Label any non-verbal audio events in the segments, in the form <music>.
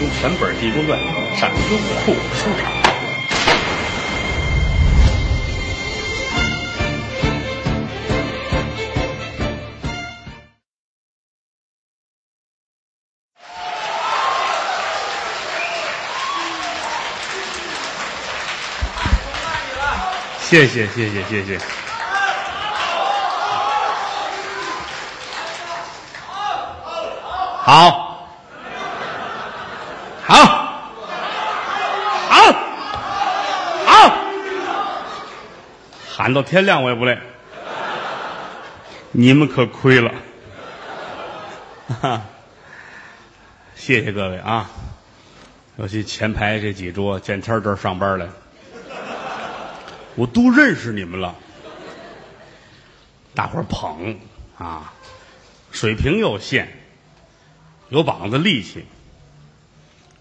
用全本《济公传》上优酷书场。谢谢谢谢谢谢好。好，好，好，好，喊到天亮我也不累。你们可亏了，哈哈！谢谢各位啊，尤其前排这几桌，见天这儿上班来，我都认识你们了。大伙捧啊，水平有限。有膀子力气，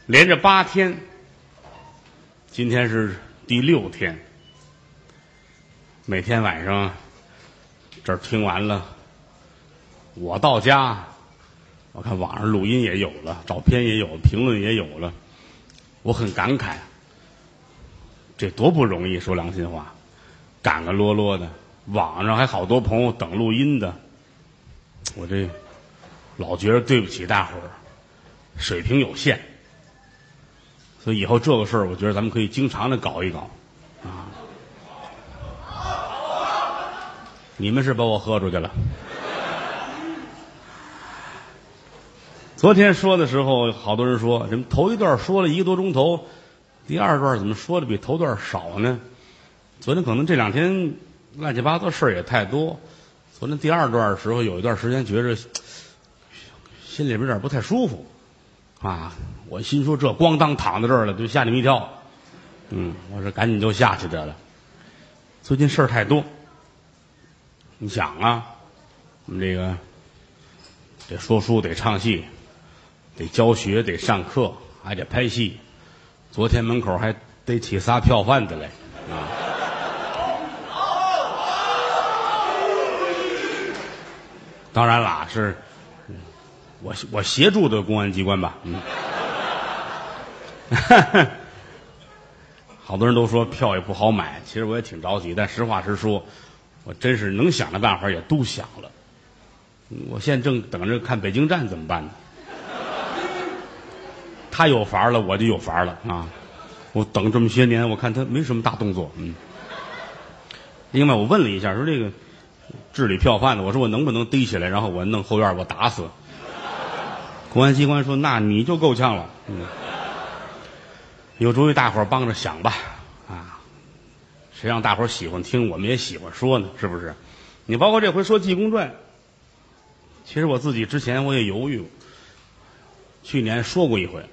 连着八天，今天是第六天。每天晚上这儿听完了，我到家，我看网上录音也有了，照片也有，评论也有了，我很感慨，这多不容易。说良心话，赶个啰啰的，网上还好多朋友等录音的，我这。老觉得对不起大伙儿，水平有限，所以以后这个事儿，我觉得咱们可以经常的搞一搞，啊！你们是把我喝出去了。昨天说的时候，好多人说，怎么头一段说了一个多钟头，第二段怎么说的比头段少呢？昨天可能这两天乱七八糟事儿也太多，昨天第二段时候有一段时间觉着。<tsk> 心里边有点不太舒服，啊！我心说这咣当躺在这儿了，就吓你们一跳。嗯，我说赶紧就下去得了。最近事儿太多，你想啊，我们这个得说书，得唱戏，得教学，得上课，还得拍戏。昨天门口还得起仨票贩子来，啊！当然啦，是。我我协助的公安机关吧，嗯，<laughs> 好多人都说票也不好买，其实我也挺着急，但实话实说，我真是能想的办法也都想了。我现在正等着看北京站怎么办呢？他有法了，我就有法了啊！我等这么些年，我看他没什么大动作，嗯。另外，我问了一下，说这个治理票贩子，我说我能不能逮起来，然后我弄后院，我打死。公安机关说：“那你就够呛了。”嗯，有主意，大伙儿帮着想吧。谁让大伙喜欢听，我们也喜欢说呢，是不是？你包括这回说《济公传》，其实我自己之前我也犹豫过。去年说过一回，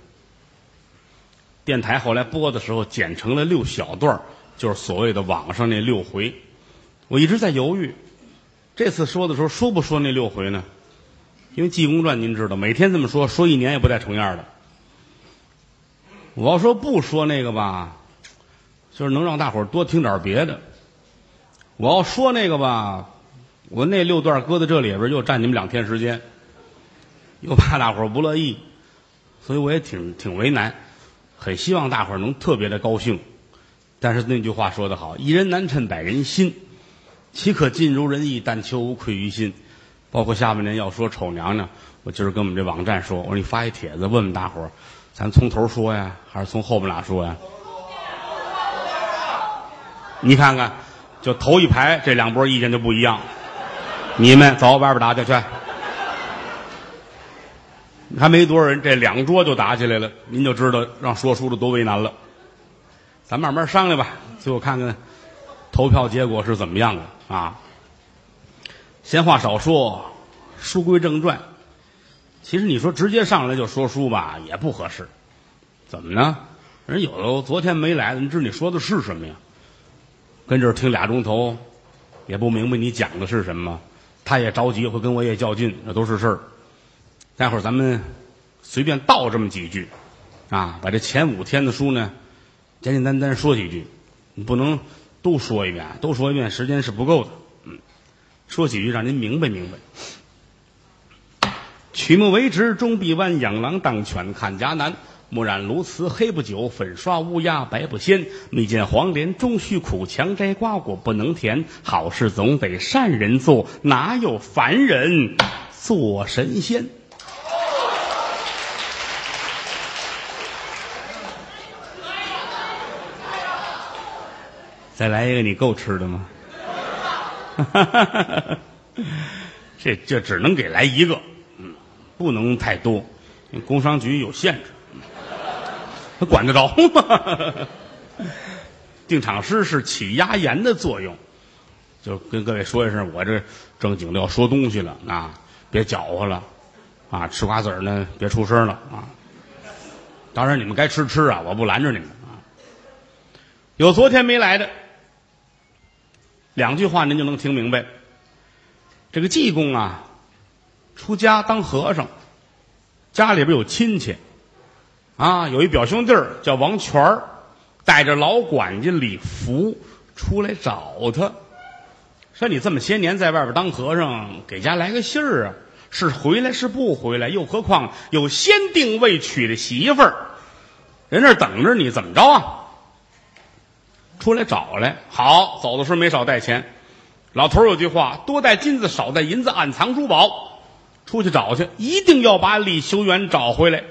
电台后来播的时候剪成了六小段就是所谓的网上那六回。我一直在犹豫，这次说的时候说不说那六回呢？因为《济公传》，您知道，每天这么说，说一年也不带重样的。我要说不说那个吧，就是能让大伙儿多听点别的。我要说那个吧，我那六段搁在这里边又占你们两天时间，又怕大伙儿不乐意，所以我也挺挺为难。很希望大伙儿能特别的高兴，但是那句话说得好：“一人难称百人心，岂可尽如人意？但求无愧于心。”包括下半年要说丑娘娘，我今儿跟我们这网站说，我说你发一帖子问问大伙儿，咱从头说呀，还是从后边俩说呀？你看看，就头一排这两拨意见就不一样。你们走外边打去去，还没多少人，这两桌就打起来了，您就知道让说书的多为难了。咱慢慢商量吧，最后看看投票结果是怎么样的啊。闲话少说，书归正传。其实你说直接上来就说书吧，也不合适。怎么呢？人有的昨天没来的，你知你说的是什么呀？跟这儿听俩钟头，也不明白你讲的是什么。他也着急，会跟我也较劲，那都是事儿。待会儿咱们随便道这么几句，啊，把这前五天的书呢，简简单单说几句。你不能都说一遍，都说一遍时间是不够的。嗯说几句让您明白明白。曲目为直终必弯，养狼当犬看家难。木染鸬瓷黑不久，粉刷乌鸦白不鲜。蜜饯黄连终须苦，强摘瓜果不能甜。好事总得善人做，哪有凡人做神仙？再来一个，你够吃的吗？<laughs> 这这只能给来一个，嗯，不能太多，工商局有限制，他管得着吗？<laughs> 定场诗是起压言的作用，就跟各位说一声，我这正经的要说东西了啊，别搅和了啊，吃瓜子呢别出声了啊。当然你们该吃吃啊，我不拦着你们啊。有昨天没来的。两句话您就能听明白。这个济公啊，出家当和尚，家里边有亲戚，啊，有一表兄弟儿叫王全儿，带着老管家李福出来找他，说你这么些年在外边当和尚，给家来个信儿啊，是回来是不回来？又何况有先定未娶的媳妇儿，人那等着你，怎么着啊？出来找来，好走的时候没少带钱。老头有句话：多带金子，少带银子，暗藏珠宝。出去找去，一定要把李修缘找回来。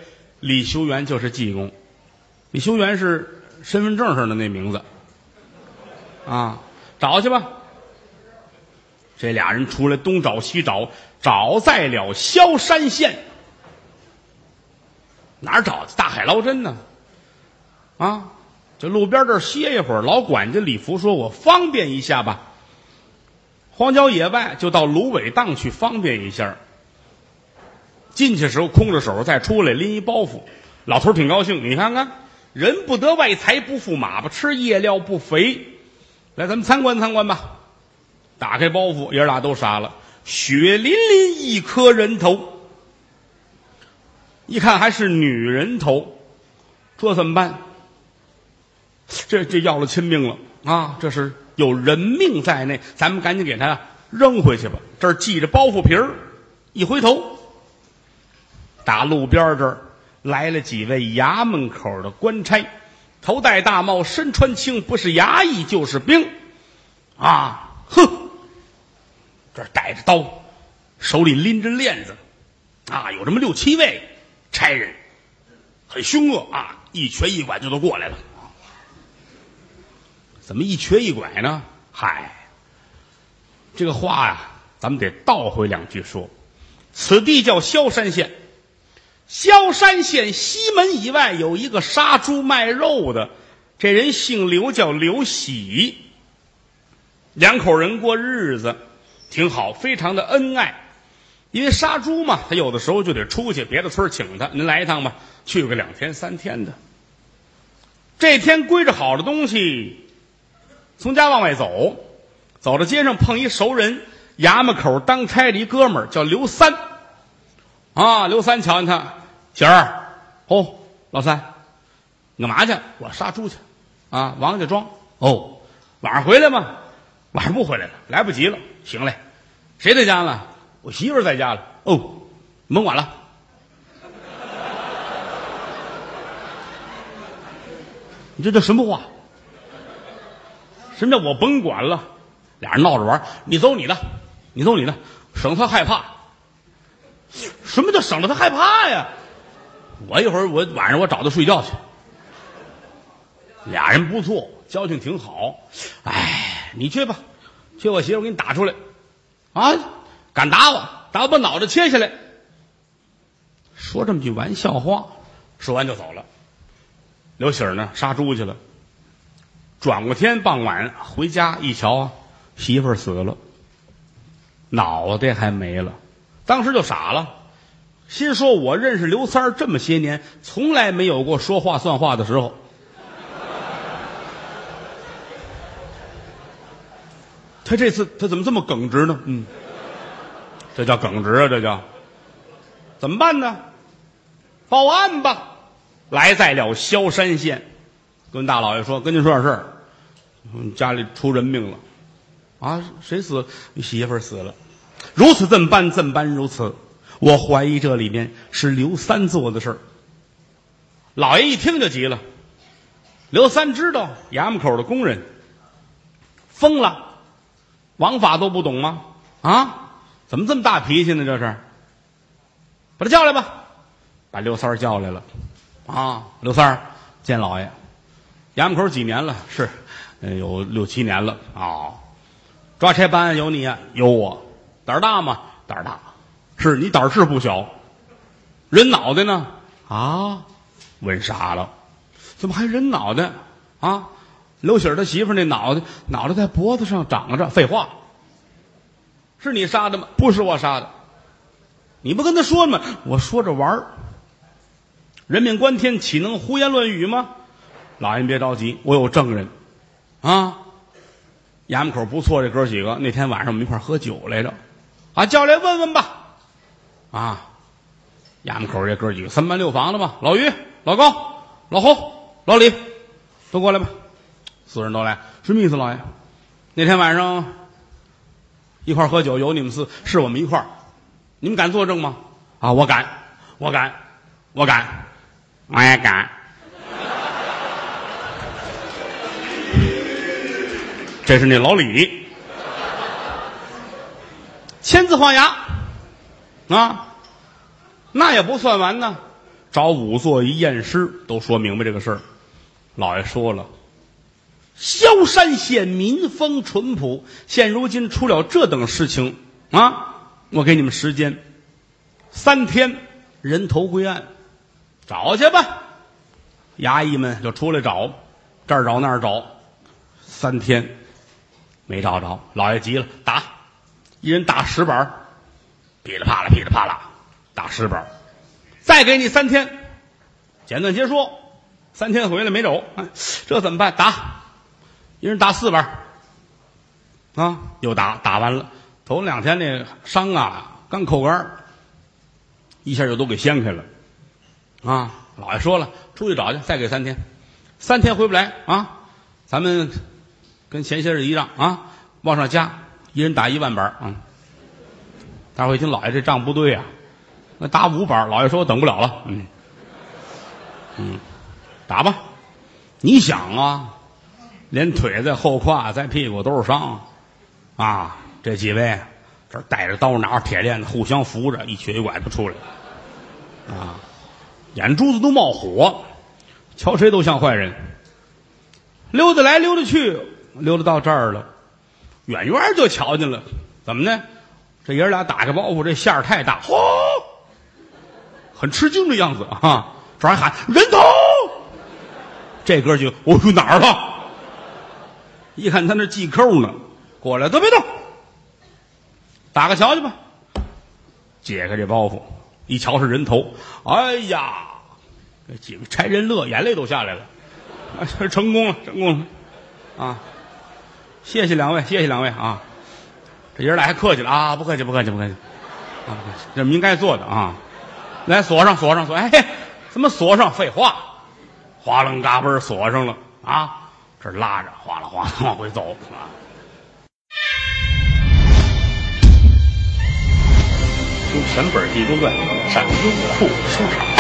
李修缘就是济公，李修缘是身份证上的那名字啊。找去吧。这俩人出来东找西找，找在了萧山县。哪儿找？大海捞针呢？啊。这路边这儿歇一会儿，老管家李福说：“我方便一下吧。”荒郊野外就到芦苇荡去方便一下。进去时候空着手，再出来拎一包袱。老头挺高兴，你看看，人不得外财不富马不吃夜料不肥。来，咱们参观参观吧。打开包袱，爷俩都傻了，血淋淋一颗人头，一看还是女人头，这怎么办？这这要了亲命了啊！这是有人命在内，咱们赶紧给他扔回去吧。这儿系着包袱皮儿，一回头，打路边这儿来了几位衙门口的官差，头戴大帽，身穿青，不是衙役就是兵，啊，哼，这带着刀，手里拎着链子，啊，有这么六七位差人，很凶恶啊，一瘸一拐就都过来了。怎么一瘸一拐呢？嗨，这个话呀，咱们得倒回两句说。此地叫萧山县，萧山县西门以外有一个杀猪卖肉的，这人姓刘，叫刘喜。两口人过日子挺好，非常的恩爱。因为杀猪嘛，他有的时候就得出去别的村请他，您来一趟吧，去个两天三天的。这天归着好的东西。从家往外走，走到街上碰一熟人，衙门口当差的一哥们儿叫刘三，啊，刘三瞧见他，喜儿，哦，老三，你干嘛去？我杀猪去，啊，王家庄，哦，晚上回来吗？晚上不回来了，来不及了。行嘞，谁在家呢？我媳妇在家了。哦，甭管了。你这叫什么话？什么叫我甭管了？俩人闹着玩，你走你的，你走你的，省他害怕。什么叫省得他害怕呀？我一会儿我晚上我找他睡觉去。俩人不错，交情挺好。哎，你去吧，去我媳妇给你打出来。啊，敢打我？打我把脑袋切下来。说这么句玩笑话，说完就走了。刘喜儿呢，杀猪去了。转过天傍晚回家一瞧，媳妇儿死了，脑袋还没了，当时就傻了，心说：“我认识刘三儿这么些年，从来没有过说话算话的时候。”他这次他怎么这么耿直呢？嗯，这叫耿直啊，这叫怎么办呢？报案吧！来在了萧山县，跟大老爷说：“跟您说点事儿。”家里出人命了，啊，谁死？你媳妇死了，如此这般，这般如此。我怀疑这里面是刘三做的事儿。老爷一听就急了。刘三知道衙门口的工人疯了，王法都不懂吗？啊，怎么这么大脾气呢？这是，把他叫来吧，把刘三叫来了。啊，刘三见老爷，衙门口几年了？是，有六七年了。啊，抓差办案有你呀？有我，胆儿大吗？胆儿大，是你胆儿是不小。人脑袋呢？啊，问傻了，怎么还人脑袋啊？刘喜儿他媳妇那脑袋，脑袋在脖子上长着。废话，是你杀的吗？不是我杀的。你不跟他说吗？我说着玩儿。人命关天，岂能胡言乱语吗？老爷别着急，我有证人啊。衙门口不错，这哥几个那天晚上我们一块儿喝酒来着，啊，叫来问问吧。啊，衙门口这哥几个三班六房的吧，老于、老高、老侯、老李，都过来吧。四人都来，什么意思，老爷？那天晚上一块喝酒，有你们四，是我们一块，你们敢作证吗？啊，我敢，我敢，我敢，我也敢。这是那老李，签字画押啊，那也不算完呢。找仵作一验尸，都说明白这个事儿。老爷说了，萧山县民风淳朴，现如今出了这等事情啊！我给你们时间三天，人头归案，找去吧。衙役们就出来找，这儿找那儿找，三天没找着。老爷急了，打，一人打十板噼里啪啦，噼里啪啦，打十板再给你三天，简短结束。三天回来没走，哎，这怎么办？打，一人打四板啊，又打，打完了。头两天那伤啊，刚扣完一下就都给掀开了。啊。老爷说了，出去找去，再给三天，三天回不来啊，咱们跟前些日一样啊，往上加，一人打一万板儿啊。大伙一听，老爷这账不对呀、那打五板，老爷说我等不了了，嗯，嗯，打吧。你想啊，连腿在后胯在屁股都是伤啊！这几位这带着刀拿着铁链子，互相扶着，一瘸一拐的出来啊，眼珠子都冒火，瞧谁都像坏人。溜达来溜达去，溜达到这儿了，远远就瞧见了，怎么呢？这爷俩打开包袱，这馅儿太大，嚯，很吃惊的样子啊！这还喊人头，这哥就我去哪儿了？一看他那系扣呢，过来都别动，打个瞧去吧。解开这包袱，一瞧是人头，哎呀，几个差人乐，眼泪都下来了。啊，<laughs> 成功了，成功了，啊！谢谢两位，谢谢两位啊！这爷儿俩还客气了啊，不客气，不客气，不客气，啊，不客气，这么应该做的啊！来锁上，锁上，锁，哎，怎么锁上？废话，哗楞嘎嘣锁上了啊！这拉着，哗啦哗啦 <laughs> 往回走啊！听全本《地中传》上优酷收场。